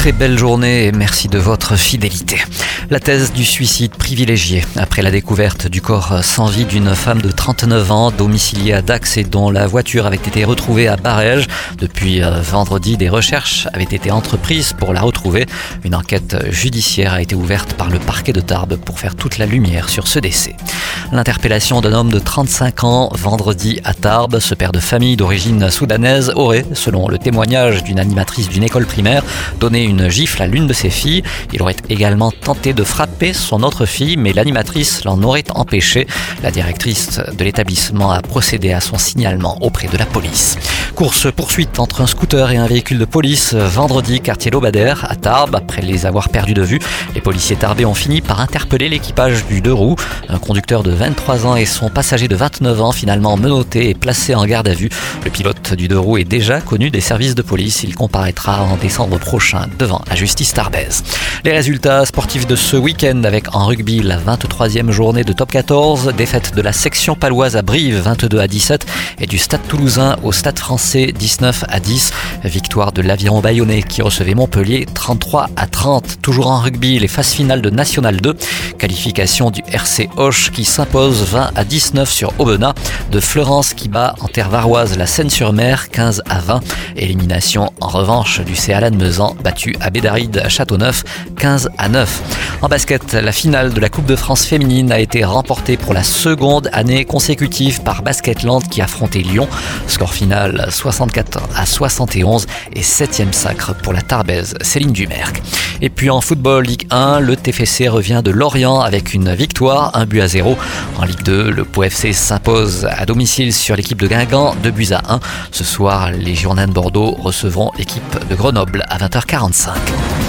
Très belle journée et merci de votre fidélité. La thèse du suicide privilégié après la découverte du corps sans vie d'une femme de 39 ans domiciliée à Dax et dont la voiture avait été retrouvée à Barège. Depuis euh, vendredi, des recherches avaient été entreprises pour la retrouver. Une enquête judiciaire a été ouverte par le parquet de Tarbes pour faire toute la lumière sur ce décès. L'interpellation d'un homme de 35 ans vendredi à Tarbes, ce père de famille d'origine soudanaise aurait, selon le témoignage d'une animatrice d'une école primaire, donné une gifle à l'une de ses filles. Il aurait également tenté de frapper son autre fille, mais l'animatrice l'en aurait empêché. La directrice de l'établissement a procédé à son signalement auprès de la police. Course-poursuite entre un scooter et un véhicule de police vendredi, quartier Lobader, à Tarbes. Après les avoir perdus de vue, les policiers tarbés ont fini par interpeller l'équipage du deux roues. Un conducteur de 23 ans et son passager de 29 ans, finalement menotté et placé en garde à vue. Le pilote du deux roues est déjà connu des services de police. Il comparaîtra en décembre prochain devant la justice tarbaise. Les résultats sportifs de ce week-end avec en rugby la 23e journée de top 14, défaite de la section paloise à Brive 22 à 17 et du stade toulousain au stade français 19 à 10. Victoire de l'aviron bayonnais qui recevait Montpellier 33 à 30. Toujours en rugby, les phases finales de National 2. Qualification du RC Hoche qui s'impose 20 à 19 sur Aubenas. De Florence qui bat en terre varoise la Seine-sur-Mer 15 à 20. Élimination en revanche du C. Alan Mezan battu à Bédaride à Châteauneuf 15 à 9. En basket, la finale de la Coupe de France féminine a été remportée pour la seconde année consécutive par Basketland qui Lyon. Score final 64 à 71 et septième sacre pour la Tarbaise Céline Dumergue. Et puis en football Ligue 1, le TFC revient de Lorient avec une victoire, un but à zéro. En Ligue 2, le Pau FC s'impose à domicile sur l'équipe de Guingamp, deux buts à 1. Ce soir, les Girondins de Bordeaux recevront l'équipe de Grenoble à 20h45.